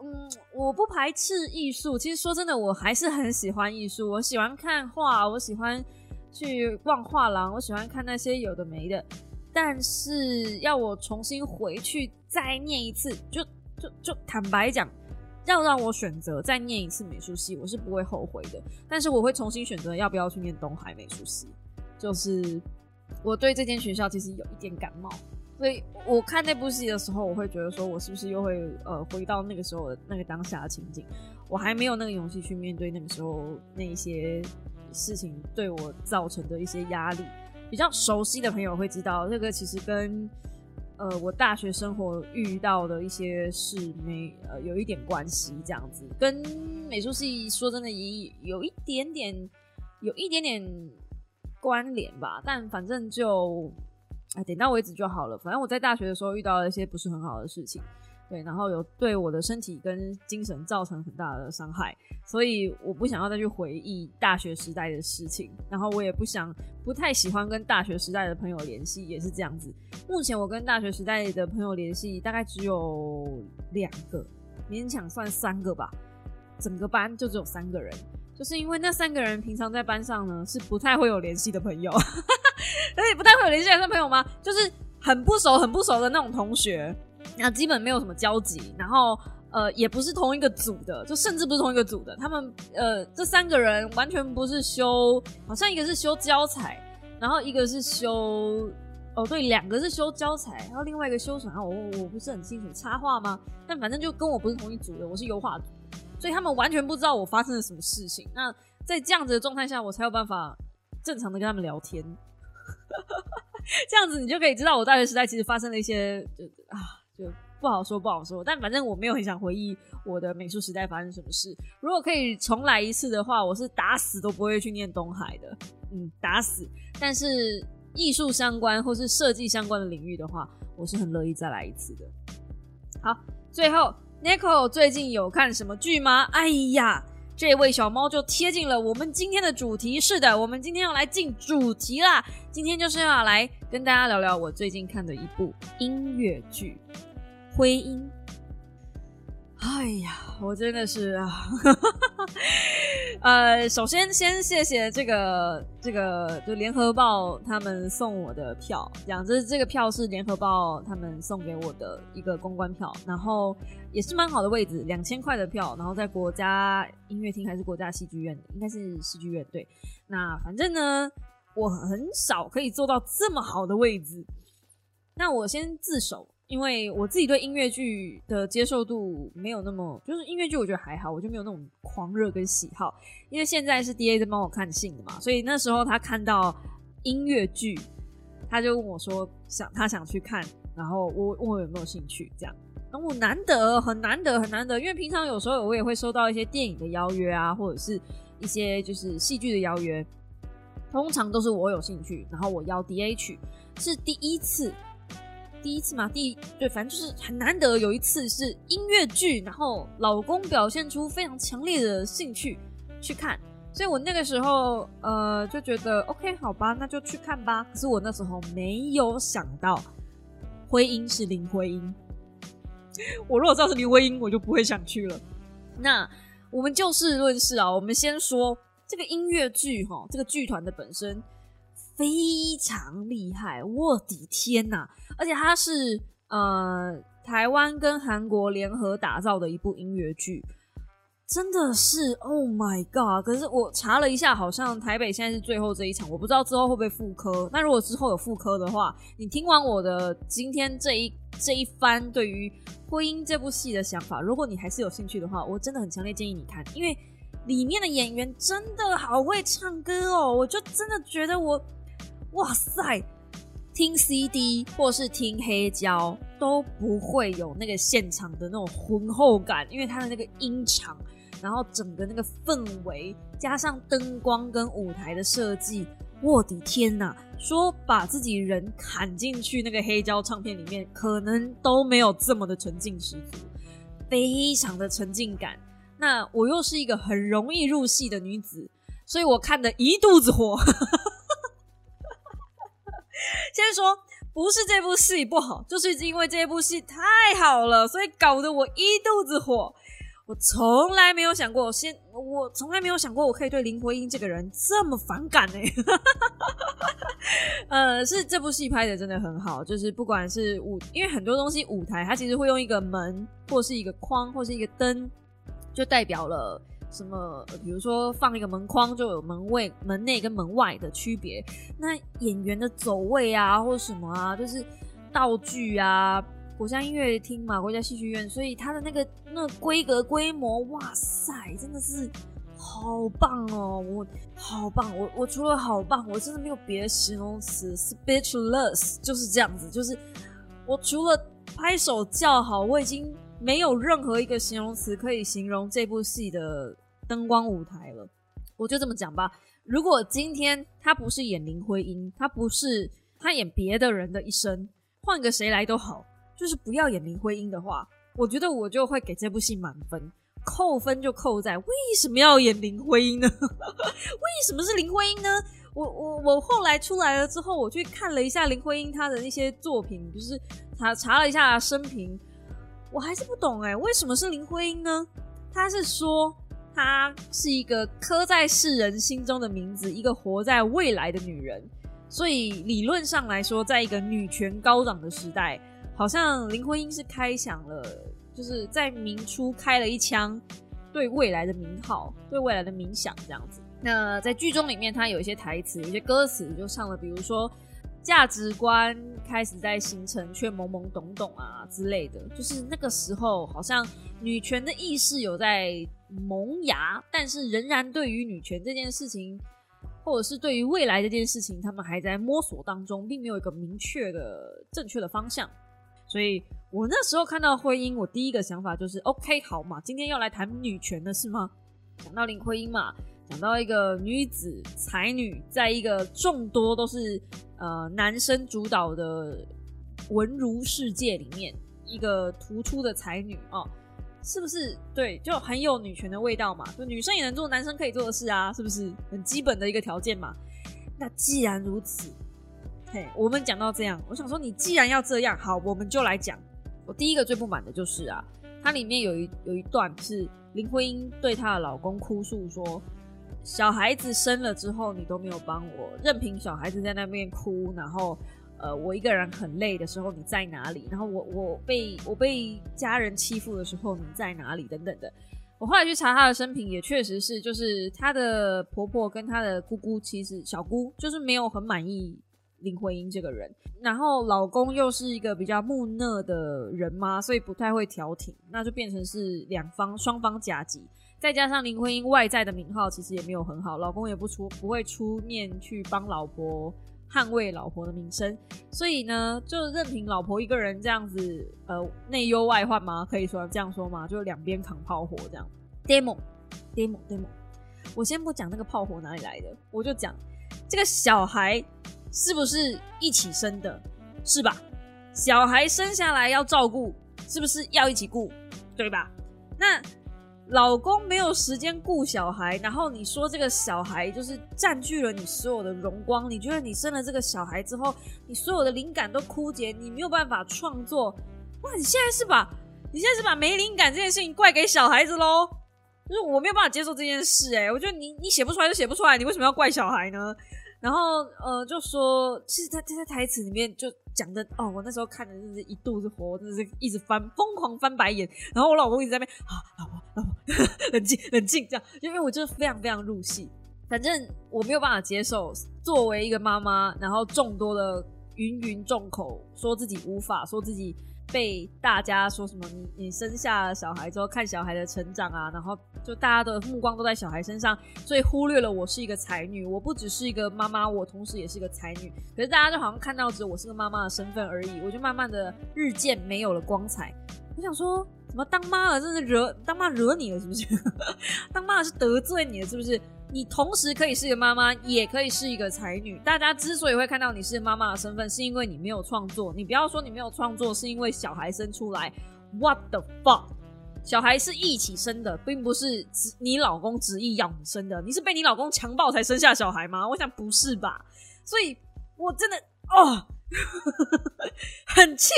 嗯，我不排斥艺术，其实说真的，我还是很喜欢艺术。我喜欢看画，我喜欢去逛画廊，我喜欢看那些有的没的。但是要我重新回去再念一次，就就就坦白讲，要让我选择再念一次美术系，我是不会后悔的。但是我会重新选择要不要去念东海美术系，就是我对这间学校其实有一点感冒，所以我看那部戏的时候，我会觉得说我是不是又会呃回到那个时候的那个当下的情景，我还没有那个勇气去面对那个时候那些事情对我造成的一些压力。比较熟悉的朋友会知道，这个其实跟呃我大学生活遇到的一些事没呃有一点关系，这样子跟美术系说真的也有一点点有一点点关联吧，但反正就哎点到为止就好了。反正我在大学的时候遇到了一些不是很好的事情。对，然后有对我的身体跟精神造成很大的伤害，所以我不想要再去回忆大学时代的事情，然后我也不想不太喜欢跟大学时代的朋友联系，也是这样子。目前我跟大学时代的朋友联系大概只有两个，勉强算三个吧，整个班就只有三个人，就是因为那三个人平常在班上呢是不太会有联系的朋友，而且不太会有联系的朋友吗？就是很不熟、很不熟的那种同学。那基本没有什么交集，然后呃，也不是同一个组的，就甚至不是同一个组的。他们呃，这三个人完全不是修，好像一个是修教材，然后一个是修，哦对，两个是修教材，然后另外一个修什么？我我不是很清楚，插画吗？但反正就跟我不是同一组的，我是油画组，所以他们完全不知道我发生了什么事情。那在这样子的状态下，我才有办法正常的跟他们聊天。这样子你就可以知道我大学时代其实发生了一些，就啊不好说，不好说。但反正我没有很想回忆我的美术时代发生什么事。如果可以重来一次的话，我是打死都不会去念东海的。嗯，打死。但是艺术相关或是设计相关的领域的话，我是很乐意再来一次的。好，最后 Nico 最近有看什么剧吗？哎呀，这位小猫就贴近了我们今天的主题。是的，我们今天要来进主题啦。今天就是要来跟大家聊聊我最近看的一部音乐剧。徽音，哎呀，我真的是啊，呃，首先先谢谢这个这个就联合报他们送我的票，讲这这个票是联合报他们送给我的一个公关票，然后也是蛮好的位置，两千块的票，然后在国家音乐厅还是国家戏剧院，应该是戏剧院对，那反正呢，我很少可以坐到这么好的位置，那我先自首。因为我自己对音乐剧的接受度没有那么，就是音乐剧我觉得还好，我就没有那种狂热跟喜好。因为现在是 D A 在帮我看信的嘛，所以那时候他看到音乐剧，他就问我说想他想去看，然后我问我有没有兴趣这样。然后我难得很难得很难得，因为平常有时候我也会收到一些电影的邀约啊，或者是一些就是戏剧的邀约，通常都是我有兴趣，然后我邀 D A 去，是第一次。第一次嘛，第一对，反正就是很难得有一次是音乐剧，然后老公表现出非常强烈的兴趣去看，所以我那个时候呃就觉得 OK 好吧，那就去看吧。可是我那时候没有想到徽音是林徽因，我如果知道是林徽因，我就不会想去了。那我们就事论事啊，我们先说这个音乐剧哈，这个剧团的本身。非常厉害，我的天呐！而且它是呃台湾跟韩国联合打造的一部音乐剧，真的是 Oh my God！可是我查了一下，好像台北现在是最后这一场，我不知道之后会不会复刻。那如果之后有复刻的话，你听完我的今天这一这一番对于《婚姻》这部戏的想法，如果你还是有兴趣的话，我真的很强烈建议你看，因为里面的演员真的好会唱歌哦！我就真的觉得我。哇塞，听 CD 或是听黑胶都不会有那个现场的那种浑厚感，因为它的那个音场，然后整个那个氛围，加上灯光跟舞台的设计，我的天呐！说把自己人砍进去那个黑胶唱片里面，可能都没有这么的沉浸十足，非常的沉浸感。那我又是一个很容易入戏的女子，所以我看的一肚子火。先说不是这部戏不好，就是因为这部戏太好了，所以搞得我一肚子火。我从来没有想过，先我从来没有想过我可以对林徽因这个人这么反感呢。呃，是这部戏拍的真的很好，就是不管是舞，因为很多东西舞台它其实会用一个门或是一个框或是一个灯，就代表了。什么？比如说放一个门框，就有门卫、门内跟门外的区别。那演员的走位啊，或什么啊，就是道具啊，国家音乐厅嘛，国家戏剧院，所以它的那个那规格规模，哇塞，真的是好棒哦！我好棒，我我除了好棒，我真的没有别的形容词，speechless，就是这样子，就是我除了拍手叫好，我已经没有任何一个形容词可以形容这部戏的。灯光舞台了，我就这么讲吧。如果今天他不是演林徽因，他不是他演别的人的一生，换个谁来都好，就是不要演林徽因的话，我觉得我就会给这部戏满分。扣分就扣在为什么要演林徽因呢？为什么是林徽因呢？我我我后来出来了之后，我去看了一下林徽因她的那些作品，就是查查了一下生平，我还是不懂哎，为什么是林徽因呢？他是说。她是一个刻在世人心中的名字，一个活在未来的女人。所以理论上来说，在一个女权高涨的时代，好像林徽因是开响了就是在明初开了一枪，对未来的名号，对未来的冥想这样子。那在剧中里面，她有一些台词，有些歌词就唱了，比如说价值观开始在形成，却懵懵懂懂啊之类的。就是那个时候，好像女权的意识有在萌芽，但是仍然对于女权这件事情，或者是对于未来这件事情，他们还在摸索当中，并没有一个明确的正确的方向。所以我那时候看到徽因，我第一个想法就是：OK，好嘛，今天要来谈女权的是吗？讲到林徽因嘛。讲到一个女子才女，在一个众多都是呃男生主导的文儒世界里面，一个突出的才女哦，是不是？对，就很有女权的味道嘛，就女生也能做男生可以做的事啊，是不是？很基本的一个条件嘛。那既然如此，嘿，我们讲到这样，我想说，你既然要这样，好，我们就来讲。我第一个最不满的就是啊，它里面有一有一段是林徽因对她的老公哭诉说。小孩子生了之后，你都没有帮我，任凭小孩子在那边哭，然后，呃，我一个人很累的时候，你在哪里？然后我我被我被家人欺负的时候，你在哪里？等等的。我后来去查她的生平，也确实是，就是她的婆婆跟她的姑姑，其实小姑就是没有很满意林徽因这个人，然后老公又是一个比较木讷的人嘛，所以不太会调停，那就变成是两方双方夹击。再加上林徽因外在的名号其实也没有很好，老公也不出不会出面去帮老婆捍卫老婆的名声，所以呢，就任凭老婆一个人这样子，呃，内忧外患吗？可以说这样说吗？就两边扛炮火这样。demo，demo，demo，我先不讲那个炮火哪里来的，我就讲这个小孩是不是一起生的，是吧？小孩生下来要照顾，是不是要一起顾，对吧？那。老公没有时间顾小孩，然后你说这个小孩就是占据了你所有的荣光，你觉得你生了这个小孩之后，你所有的灵感都枯竭，你没有办法创作。哇，你现在是把你现在是把没灵感这件事情怪给小孩子喽？就是我没有办法接受这件事，哎，我觉得你你写不出来就写不出来，你为什么要怪小孩呢？然后呃，就说其实他他在台词里面就。讲的哦，我那时候看的就是一肚子火，真的是一直翻疯狂翻白眼。然后我老公一直在那边啊，老婆老婆 冷静冷静，这样，因为我就是非常非常入戏。反正我没有办法接受，作为一个妈妈，然后众多的芸芸众口说自己无法，说自己。被大家说什么？你你生下小孩之后看小孩的成长啊，然后就大家的目光都在小孩身上，所以忽略了我是一个才女。我不只是一个妈妈，我同时也是一个才女。可是大家就好像看到只有我是个妈妈的身份而已，我就慢慢的日渐没有了光彩。我想说，怎么当妈了，真是惹当妈惹你了是不是？当妈是得罪你了是不是？你同时可以是一个妈妈，也可以是一个才女。大家之所以会看到你是妈妈的身份，是因为你没有创作。你不要说你没有创作，是因为小孩生出来。What the fuck？小孩是一起生的，并不是你老公执意要你生的。你是被你老公强暴才生下小孩吗？我想不是吧。所以我真的哦，很气，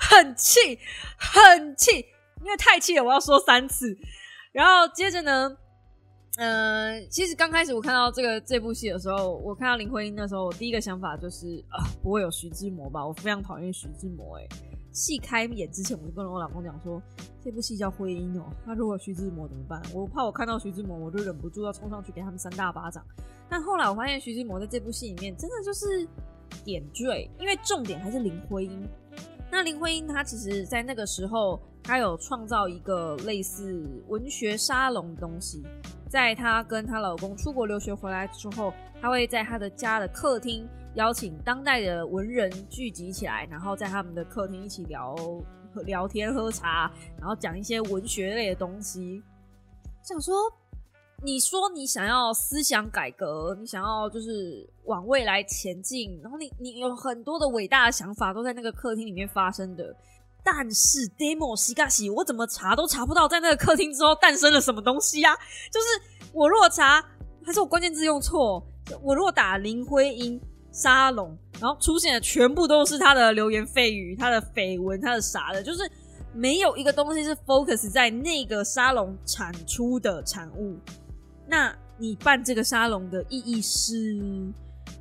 很气，很气，因为太气了，我要说三次。然后接着呢？嗯，其实刚开始我看到这个这部戏的时候，我看到林徽因的时候，我第一个想法就是啊，不会有徐志摩吧？我非常讨厌徐志摩。哎，戏开演之前，我就跟我老公讲说，这部戏叫《徽因》哦，那如果徐志摩怎么办？我怕我看到徐志摩，我就忍不住要冲上去给他们三大巴掌。但后来我发现，徐志摩在这部戏里面真的就是点缀，因为重点还是林徽因。那林徽因她其实，在那个时候，她有创造一个类似文学沙龙的东西。在她跟她老公出国留学回来之后，她会在她的家的客厅邀请当代的文人聚集起来，然后在他们的客厅一起聊聊天、喝茶，然后讲一些文学类的东西。想说，你说你想要思想改革，你想要就是往未来前进，然后你你有很多的伟大的想法都在那个客厅里面发生的。但是 demo 西嘎西，我怎么查都查不到，在那个客厅之后诞生了什么东西呀？就是我如果查，还是我关键字用错？我如果打林徽因沙龙，然后出现的全部都是他的流言蜚语、他的绯闻、他的啥的，就是没有一个东西是 focus 在那个沙龙产出的产物。那你办这个沙龙的意义是？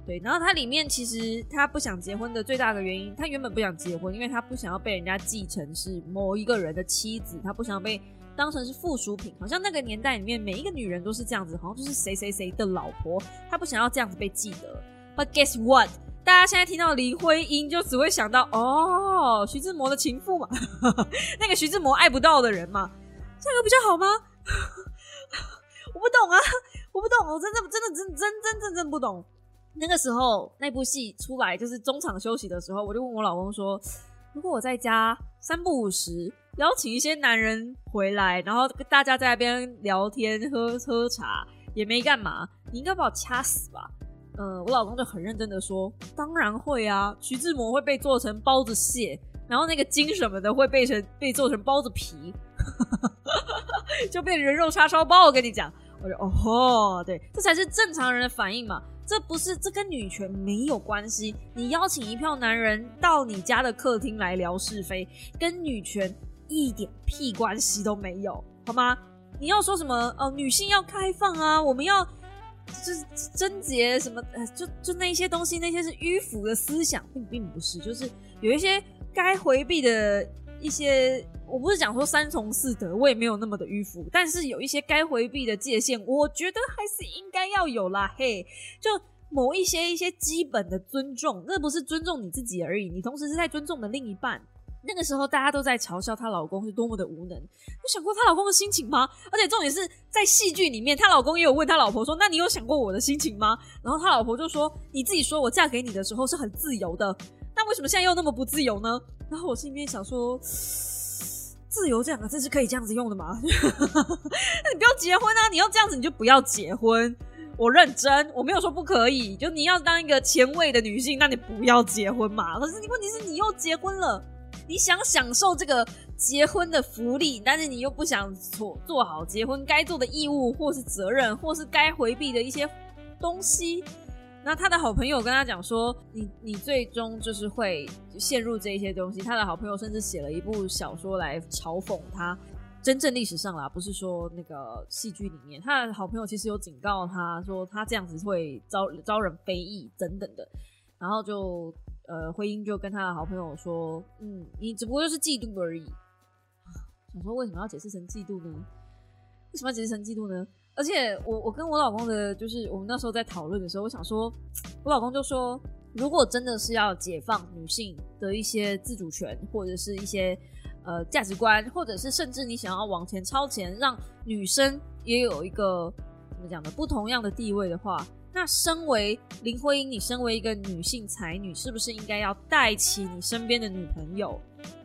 对，然后他里面其实他不想结婚的最大的原因，他原本不想结婚，因为他不想要被人家继承是某一个人的妻子，他不想被当成是附属品。好像那个年代里面每一个女人都是这样子，好像就是谁谁谁的老婆，他不想要这样子被记得。But guess what？大家现在听到林徽因就只会想到哦，徐志摩的情妇嘛，那个徐志摩爱不到的人嘛，这样有比较好吗？我不懂啊，我不懂，我真的真的真真真真正不懂。那个时候那部戏出来，就是中场休息的时候，我就问我老公说：“如果我在家三不五时邀请一些男人回来，然后大家在那边聊天、喝喝茶，也没干嘛，你应该把我掐死吧？”呃，我老公就很认真的说：“当然会啊，徐志摩会被做成包子蟹，然后那个筋什么的会被成被做成包子皮，就变人肉叉烧包。我跟你讲，我说哦吼，对，这才是正常人的反应嘛。”这不是，这跟女权没有关系。你邀请一票男人到你家的客厅来聊是非，跟女权一点屁关系都没有，好吗？你要说什么？哦，女性要开放啊，我们要就是贞洁什么？呃，就就那些东西，那些是迂腐的思想，并并不是，就是有一些该回避的。一些我不是讲说三从四德，我也没有那么的迂腐，但是有一些该回避的界限，我觉得还是应该要有啦。嘿，就某一些一些基本的尊重，那不是尊重你自己而已，你同时是在尊重的另一半。那个时候大家都在嘲笑她老公是多么的无能，有想过她老公的心情吗？而且重点是在戏剧里面，她老公也有问她老婆说：“那你有想过我的心情吗？”然后她老婆就说：“你自己说我嫁给你的时候是很自由的。”那为什么现在又那么不自由呢？然后我心里面想说，自由这两个字是可以这样子用的吗？那你不要结婚啊！你要这样子，你就不要结婚。我认真，我没有说不可以。就你要当一个前卫的女性，那你不要结婚嘛。可是你问题是你又结婚了，你想享受这个结婚的福利，但是你又不想做做好结婚该做的义务，或是责任，或是该回避的一些东西。那他的好朋友跟他讲说：“你你最终就是会陷入这些东西。”他的好朋友甚至写了一部小说来嘲讽他。真正历史上啦，不是说那个戏剧里面，他的好朋友其实有警告他说他这样子会招招人非议等等的。然后就呃，徽因就跟他的好朋友说：“嗯，你只不过就是嫉妒而已。”想说为什么要解释成嫉妒呢？为什么要解释成嫉妒呢？而且我我跟我老公的，就是我们那时候在讨论的时候，我想说，我老公就说，如果真的是要解放女性的一些自主权，或者是一些呃价值观，或者是甚至你想要往前超前，让女生也有一个怎么讲的不同样的地位的话，那身为林徽因，你身为一个女性才女，是不是应该要带起你身边的女朋友？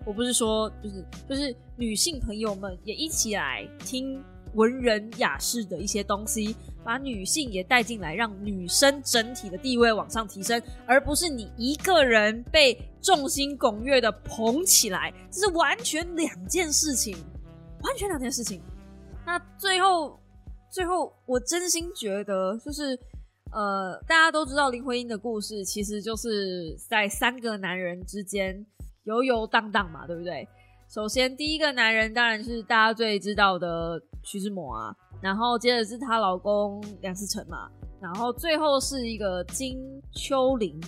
我不是说，就是就是女性朋友们也一起来听。文人雅士的一些东西，把女性也带进来，让女生整体的地位往上提升，而不是你一个人被众星拱月的捧起来，这是完全两件事情，完全两件事情。那最后，最后，我真心觉得，就是呃，大家都知道林徽因的故事，其实就是在三个男人之间游游荡荡嘛，对不对？首先，第一个男人当然是大家最知道的徐志摩啊，然后接着是她老公梁思成嘛，然后最后是一个金秋玲。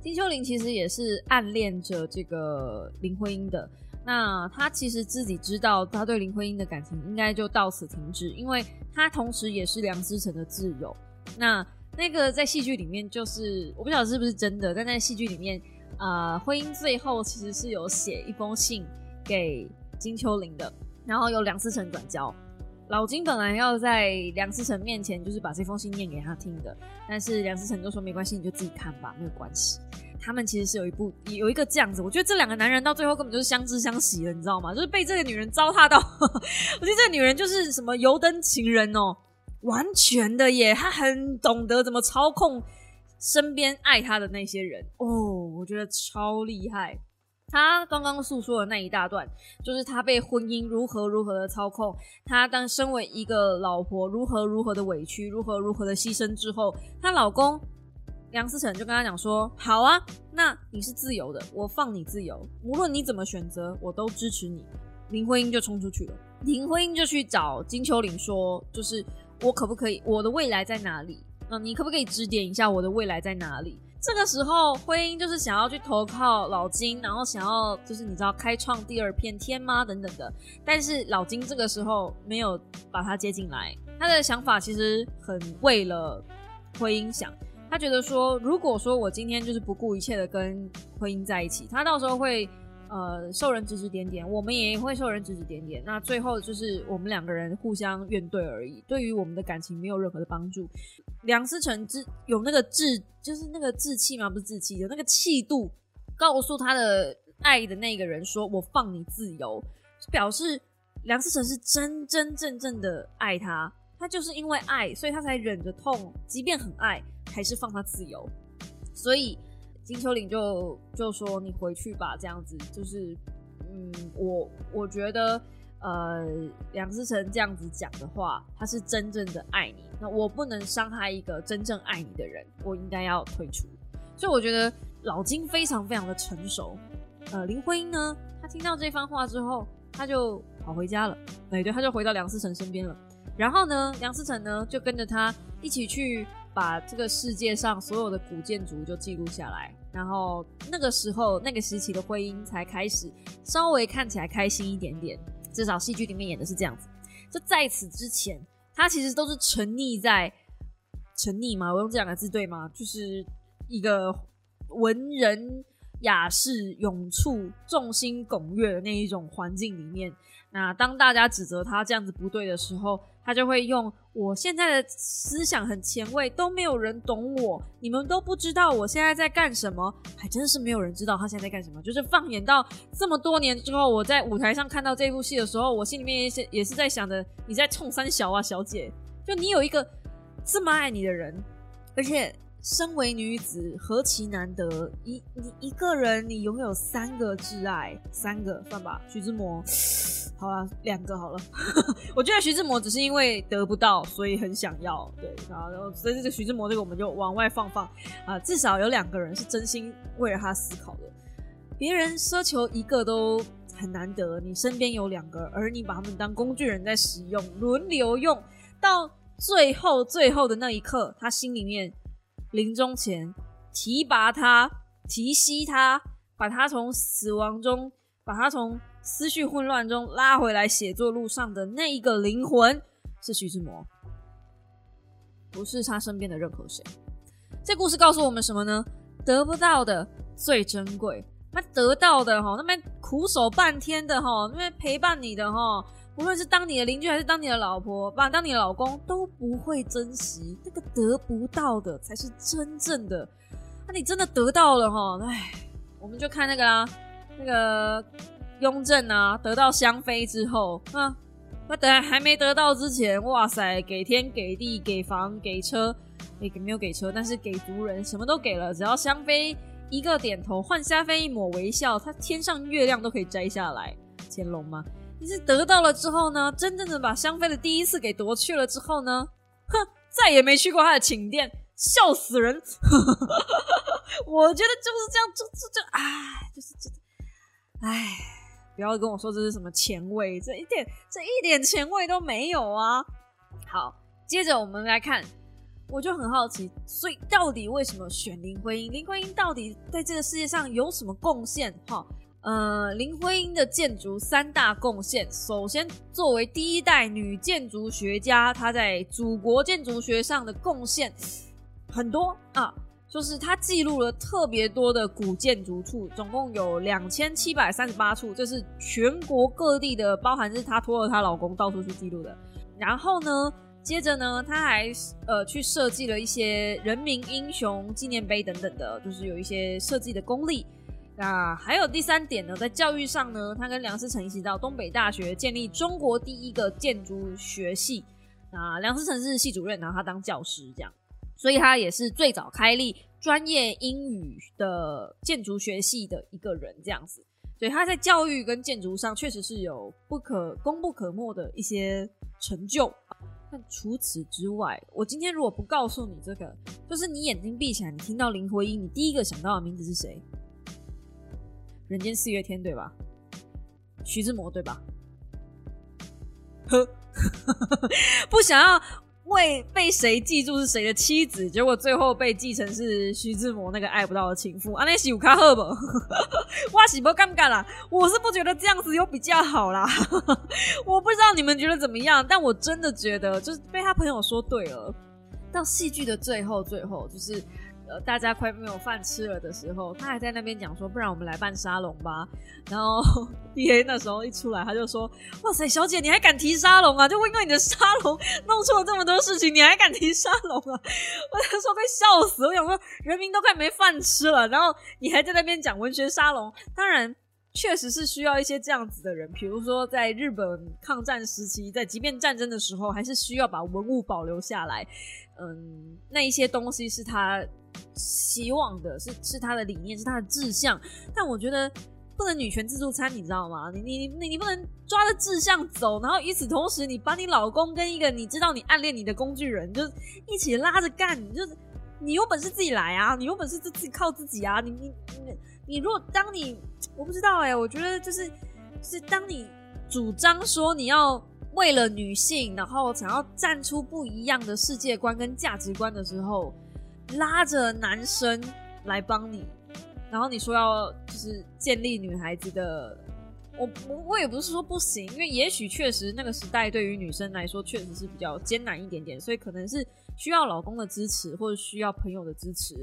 金秋玲其实也是暗恋着这个林徽因的。那他其实自己知道，他对林徽因的感情应该就到此停止，因为他同时也是梁思成的挚友。那那个在戏剧里面，就是我不晓得是不是真的，但在戏剧里面，呃，徽因最后其实是有写一封信。给金秋玲的，然后由梁思成转交。老金本来要在梁思成面前就是把这封信念给他听的，但是梁思成就说没关系，你就自己看吧，没有关系。他们其实是有一部有一个这样子，我觉得这两个男人到最后根本就是相知相惜了，你知道吗？就是被这个女人糟蹋到，我觉得这个女人就是什么油灯情人哦，完全的耶，她很懂得怎么操控身边爱她的那些人哦，我觉得超厉害。他刚刚诉说的那一大段，就是他被婚姻如何如何的操控，他当身为一个老婆如何如何的委屈，如何如何的牺牲之后，她老公梁思成就跟他讲说：“好啊，那你是自由的，我放你自由，无论你怎么选择，我都支持你。”林徽因就冲出去了，林徽因就去找金秋玲说：“就是我可不可以？我的未来在哪里？那你可不可以指点一下我的未来在哪里？这个时候，婚姻就是想要去投靠老金，然后想要就是你知道开创第二片天吗？等等的。但是老金这个时候没有把他接进来，他的想法其实很为了婚姻想。他觉得说，如果说我今天就是不顾一切的跟婚姻在一起，他到时候会。呃，受人指指点点，我们也会受人指指点点。那最后就是我们两个人互相怨怼而已，对于我们的感情没有任何的帮助。梁思成志有那个志，就是那个志气吗？不是志气，有那个气度，告诉他的爱的那个人说：“我放你自由。”表示梁思成是真真正正的爱他，他就是因为爱，所以他才忍着痛，即便很爱，还是放他自由。所以。金秋玲就就说：“你回去吧，这样子就是，嗯，我我觉得，呃，梁思成这样子讲的话，他是真正的爱你。那我不能伤害一个真正爱你的人，我应该要退出。所以我觉得老金非常非常的成熟。呃，林徽因呢，他听到这番话之后，他就跑回家了。对对，他就回到梁思成身边了。然后呢，梁思成呢就跟着他一起去。”把这个世界上所有的古建筑就记录下来，然后那个时候那个时期的徽因才开始稍微看起来开心一点点，至少戏剧里面演的是这样子。就在此之前，他其实都是沉溺在沉溺嘛，我用这两个字对吗？就是一个文人雅士永处、众星拱月的那一种环境里面。那当大家指责他这样子不对的时候，他就会用我现在的思想很前卫，都没有人懂我，你们都不知道我现在在干什么，还真是没有人知道他现在在干什么。就是放眼到这么多年之后，我在舞台上看到这部戏的时候，我心里面也是也是在想着你在冲三小啊，小姐，就你有一个这么爱你的人，而且。身为女子，何其难得！一你一个人，你拥有三个挚爱，三个算吧。徐志摩，好了，两个好了。我觉得徐志摩只是因为得不到，所以很想要。对，然后所以这个徐志摩这个我们就往外放放啊。至少有两个人是真心为了他思考的。别人奢求一个都很难得，你身边有两个，而你把他们当工具人在使用，轮流用，到最后最后的那一刻，他心里面。临终前提拔他、提膝他，把他从死亡中、把他从思绪混乱中拉回来写作路上的那一个灵魂，是徐志摩，不是他身边的任何谁。这故事告诉我们什么呢？得不到的最珍贵，那得到的哈，那边苦守半天的哈，那边陪伴你的哈。无论是当你的邻居还是当你的老婆，把当你的老公都不会珍惜，那个得不到的才是真正的。那你真的得到了哈，哎，我们就看那个啦，那个雍正啊，得到香妃之后啊，那等还没得到之前，哇塞，给天给地给房给车，也没有给车，但是给族人什么都给了，只要香妃一个点头，换香妃一抹微笑，他天上月亮都可以摘下来。乾隆吗？你是得到了之后呢？真正的把香妃的第一次给夺去了之后呢？哼，再也没去过他的寝殿，笑死人！我觉得就是这样，就就就，哎，就是这，哎，不要跟我说这是什么前卫，这一点这一点前卫都没有啊！好，接着我们来看，我就很好奇，所以到底为什么选林徽因？林徽因到底在这个世界上有什么贡献？哈？呃，林徽因的建筑三大贡献，首先作为第一代女建筑学家，她在祖国建筑学上的贡献很多啊，就是她记录了特别多的古建筑处，总共有两千七百三十八处，这是全国各地的，包含是她托了她老公到处去记录的。然后呢，接着呢，她还呃去设计了一些人民英雄纪念碑等等的，就是有一些设计的功力。那还有第三点呢，在教育上呢，他跟梁思成一起到东北大学建立中国第一个建筑学系。那梁思成是系主任，然后他当教师这样，所以他也是最早开立专业英语的建筑学系的一个人这样子。所以他在教育跟建筑上确实是有不可功不可没的一些成就。但除此之外，我今天如果不告诉你这个，就是你眼睛闭起来，你听到林徽因，你第一个想到的名字是谁？人间四月天对吧？徐志摩对吧？呵，不想要为被谁记住是谁的妻子，结果最后被继承是徐志摩那个爱不到的情妇。啊，那是有卡赫不？哇，喜不尴尬啦！我是不觉得这样子有比较好啦。我不知道你们觉得怎么样，但我真的觉得就是被他朋友说对了。到戏剧的最后，最后就是。大家快没有饭吃了的时候，他还在那边讲说，不然我们来办沙龙吧。然后 D A 那时候一出来，他就说：“哇塞，小姐你还敢提沙龙啊？就因为你的沙龙弄出了这么多事情，你还敢提沙龙啊？” 我那时候被笑死，我想说人民都快没饭吃了，然后你还在那边讲文学沙龙。当然，确实是需要一些这样子的人，比如说在日本抗战时期，在即便战争的时候，还是需要把文物保留下来。嗯，那一些东西是他。希望的是是他的理念，是他的志向，但我觉得不能女权自助餐，你知道吗？你你你你不能抓着志向走，然后与此同时，你把你老公跟一个你知道你暗恋你的工具人，就一起拉着干，你就是你有本事自己来啊，你有本事自己靠自己啊，你你你你如果当你我不知道哎，我觉得就是是当你主张说你要为了女性，然后想要站出不一样的世界观跟价值观的时候。拉着男生来帮你，然后你说要就是建立女孩子的，我我我也不是说不行，因为也许确实那个时代对于女生来说确实是比较艰难一点点，所以可能是需要老公的支持或者需要朋友的支持，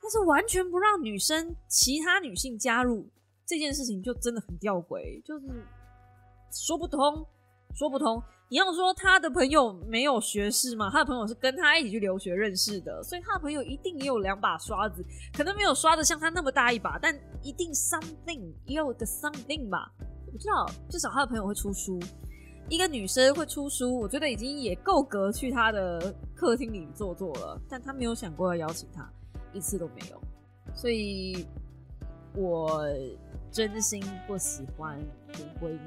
但是完全不让女生其他女性加入这件事情就真的很吊诡，就是说不通，说不通。你要说他的朋友没有学识吗？他的朋友是跟他一起去留学认识的，所以他的朋友一定也有两把刷子，可能没有刷的像他那么大一把，但一定 something 也有个 something 吧。我不知道，至少他的朋友会出书，一个女生会出书，我觉得已经也够格去他的客厅里坐坐了。但他没有想过要邀请他，一次都没有，所以我真心不喜欢林徽因。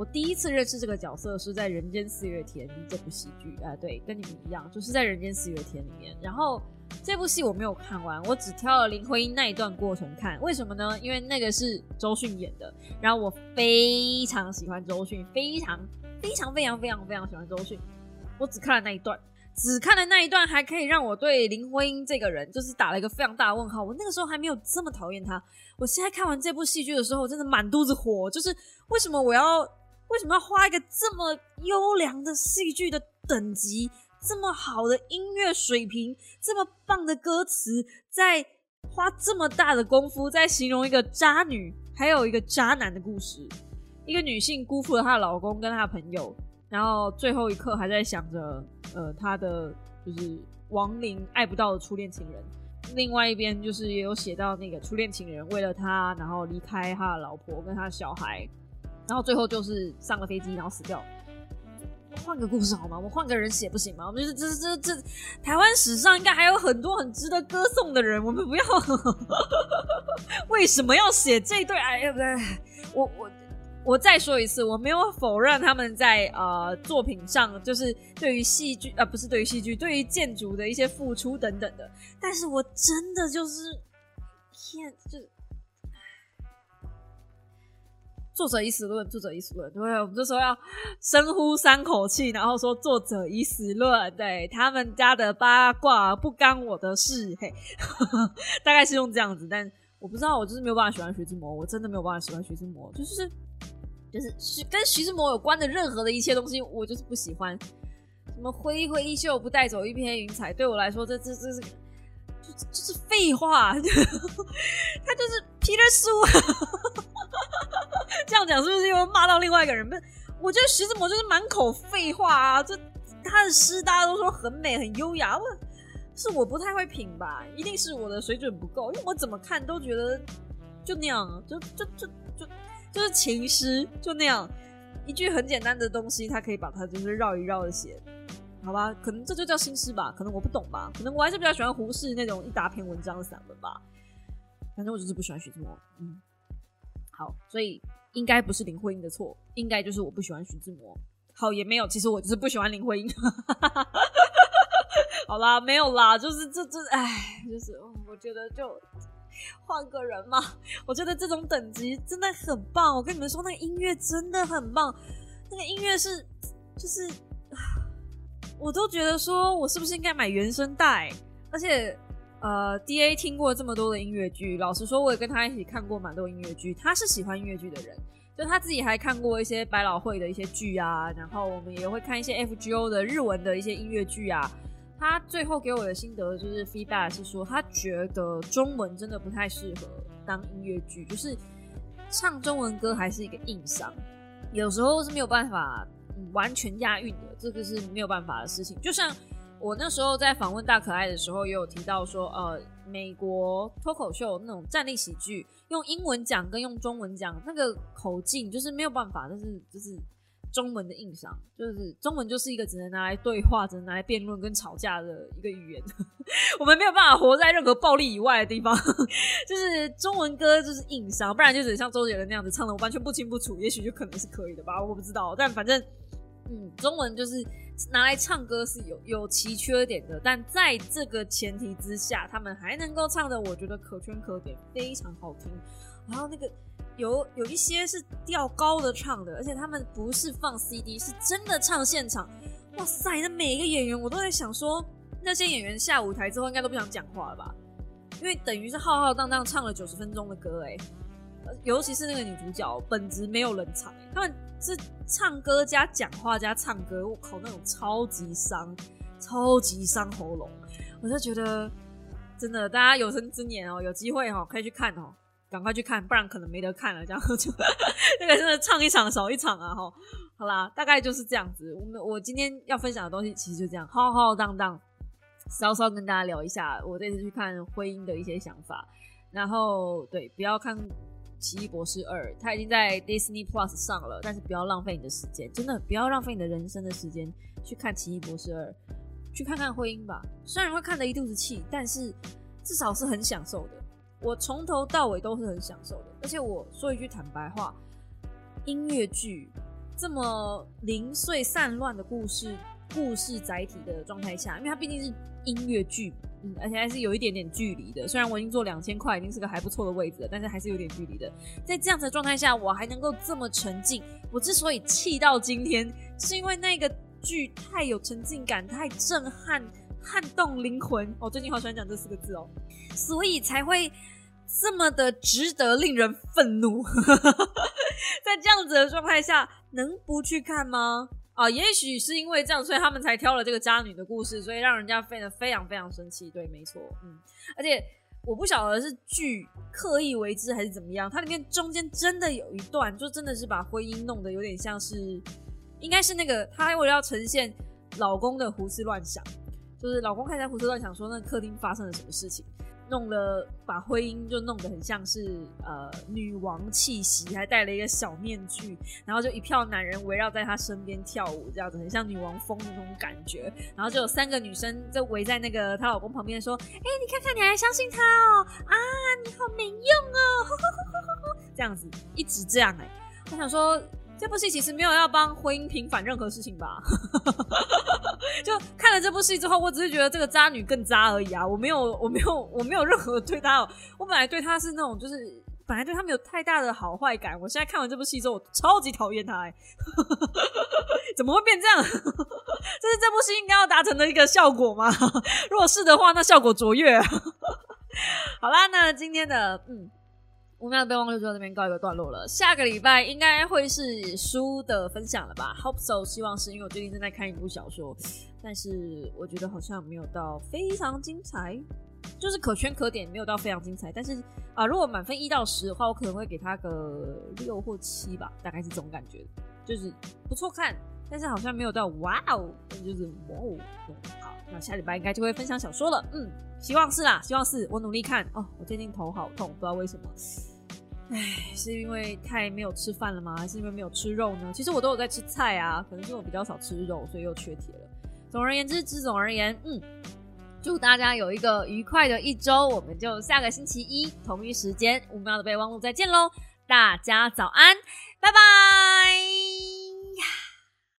我第一次认识这个角色是在《人间四月天》这部喜剧，啊，对，跟你们一样，就是在《人间四月天》里面。然后这部戏我没有看完，我只挑了林徽因那一段过程看。为什么呢？因为那个是周迅演的，然后我非常喜欢周迅，非常非常非常非常非常喜欢周迅。我只看了那一段，只看了那一段，还可以让我对林徽因这个人就是打了一个非常大的问号。我那个时候还没有这么讨厌她。我现在看完这部戏剧的时候，我真的满肚子火，就是为什么我要。为什么要花一个这么优良的戏剧的等级，这么好的音乐水平，这么棒的歌词，在花这么大的功夫在形容一个渣女，还有一个渣男的故事？一个女性辜负了她的老公跟她的朋友，然后最后一刻还在想着，呃，她的就是亡灵爱不到的初恋情人。另外一边就是也有写到那个初恋情人为了他，然后离开他的老婆跟他的小孩。然后最后就是上了飞机，然后死掉。换个故事好吗？我们换个人写不行吗？我们就是这这这台湾史上应该还有很多很值得歌颂的人，我们不要 为什么要写这对？哎呀，不对，我我我再说一次，我没有否认他们在呃作品上就是对于戏剧啊，不是对于戏剧，对于建筑的一些付出等等的。但是我真的就是天，就是。作者已死论，作者已死论，对，我们就说要深呼三口气，然后说作者已死论，对他们家的八卦不干我的事，嘿，大概是用这样子，但我不知道，我就是没有办法喜欢徐志摩，我真的没有办法喜欢徐志摩，就是就是徐跟徐志摩有关的任何的一切东西，我就是不喜欢，什么挥一挥衣袖，不带走一片云彩，对我来说，这这这是就是废话，他就是皮特书。这样讲是不是又骂到另外一个人？不是，我觉得徐志摩就是满口废话啊！这他的诗大家都说很美很优雅，我是我不太会品吧？一定是我的水准不够，因为我怎么看都觉得就那样，就就就就就是情诗就那样一句很简单的东西，他可以把它就是绕一绕的写，好吧？可能这就叫新诗吧？可能我不懂吧？可能我还是比较喜欢胡适那种一大篇文章的散文吧。反正我就是不喜欢徐志摩，嗯。好，所以应该不是林徽因的错，应该就是我不喜欢徐志摩。好，也没有，其实我就是不喜欢林徽因。好啦，没有啦，就是这这，哎，就是我觉得就换个人嘛。我觉得这种等级真的很棒。我跟你们说，那个音乐真的很棒，那个音乐是就是我都觉得说我是不是应该买原声带？而且，呃，D A 听过这么多的音乐剧，老实说，我也跟他一起看过蛮多音乐剧。他是喜欢音乐剧的人，就他自己还看过一些百老汇的一些剧啊，然后我们也会看一些 F G O 的日文的一些音乐剧啊。他最后给我的心得就是 feedback 是说，他觉得中文真的不太适合当音乐剧，就是唱中文歌还是一个硬伤，有时候是没有办法完全押韵的，这个是没有办法的事情。就像我那时候在访问大可爱的时候，也有提到说，呃，美国脱口秀那种站立喜剧，用英文讲跟用中文讲那个口径就是没有办法，但是就是。中文的硬伤就是中文就是一个只能拿来对话、只能拿来辩论跟吵架的一个语言，我们没有办法活在任何暴力以外的地方。就是中文歌就是硬伤，不然就只能像周杰伦那样子唱的我完全不清不楚，也许就可能是可以的吧，我不知道。但反正，嗯，中文就是拿来唱歌是有有其缺点的，但在这个前提之下，他们还能够唱的，我觉得可圈可点，非常好听。然后那个。有有一些是调高的唱的，而且他们不是放 CD，是真的唱现场。哇塞，那每一个演员我都在想说，那些演员下舞台之后应该都不想讲话了吧？因为等于是浩浩荡荡唱了九十分钟的歌，哎，尤其是那个女主角，本质没有人唱，他们是唱歌加讲话加唱歌，我靠，那种超级伤，超级伤喉咙。我就觉得，真的，大家有生之年哦，有机会哈，可以去看哦。赶快去看，不然可能没得看了。这样就那个真的唱一场少一场啊！哈，好啦，大概就是这样子。我们我今天要分享的东西其实就这样，浩浩荡荡，稍稍跟大家聊一下我这次去看婚姻的一些想法。然后对，不要看《奇异博士二》，它已经在 Disney Plus 上了，但是不要浪费你的时间，真的不要浪费你的人生的时间去看《奇异博士二》，去看看婚姻吧。虽然会看得一肚子气，但是至少是很享受的。我从头到尾都是很享受的，而且我说一句坦白话，音乐剧这么零碎散乱的故事，故事载体的状态下，因为它毕竟是音乐剧，嗯，而且还是有一点点距离的。虽然我已经做两千块，已经是个还不错的位置了，但是还是有点距离的。在这样子的状态下，我还能够这么沉浸。我之所以气到今天，是因为那个剧太有沉浸感，太震撼。撼动灵魂，我最近好喜欢讲这四个字哦，所以才会这么的值得令人愤怒。在这样子的状态下，能不去看吗？啊，也许是因为这样，所以他们才挑了这个渣女的故事，所以让人家非常非常非常生气。对，没错，嗯，而且我不晓得是剧刻意为之还是怎么样，它里面中间真的有一段，就真的是把婚姻弄得有点像是，应该是那个他为了要呈现老公的胡思乱想。就是老公看起来胡思乱想，说那客厅发生了什么事情，弄了把婚姻就弄得很像是呃女王气息，还戴了一个小面具，然后就一票男人围绕在她身边跳舞，这样子很像女王风的那种感觉。然后就有三个女生就围在那个她老公旁边说：“哎，你看看你还相信他哦？啊，你好没用哦！”这样子一直这样哎，我想说。这部戏其实没有要帮婚姻平反任何事情吧？就看了这部戏之后，我只是觉得这个渣女更渣而已啊！我没有，我没有，我没有任何对她，我本来对她是那种，就是本来对她没有太大的好坏感。我现在看完这部戏之后，我超级讨厌她，怎么会变这样？这是这部戏应该要达成的一个效果吗？如果是的话，那效果卓越。好啦，那今天的嗯。五秒的备忘录就到这边告一个段落了。下个礼拜应该会是书的分享了吧？Hope so，希望是因为我最近正在看一部小说，但是我觉得好像没有到非常精彩，就是可圈可点，没有到非常精彩。但是啊，如果满分一到十的话，我可能会给他个六或七吧，大概是这种感觉，就是不错看，但是好像没有到哇哦，就是哇哦。好，那下礼拜应该就会分享小说了。嗯，希望是啦，希望是我努力看哦。我最近头好痛，不知道为什么。唉，是因为太没有吃饭了吗？还是因为没有吃肉呢？其实我都有在吃菜啊，可能是我比较少吃肉，所以又缺铁了。总而言之，之总而言，嗯，祝大家有一个愉快的一周，我们就下个星期一同一时间五秒的备忘录再见喽！大家早安，拜拜。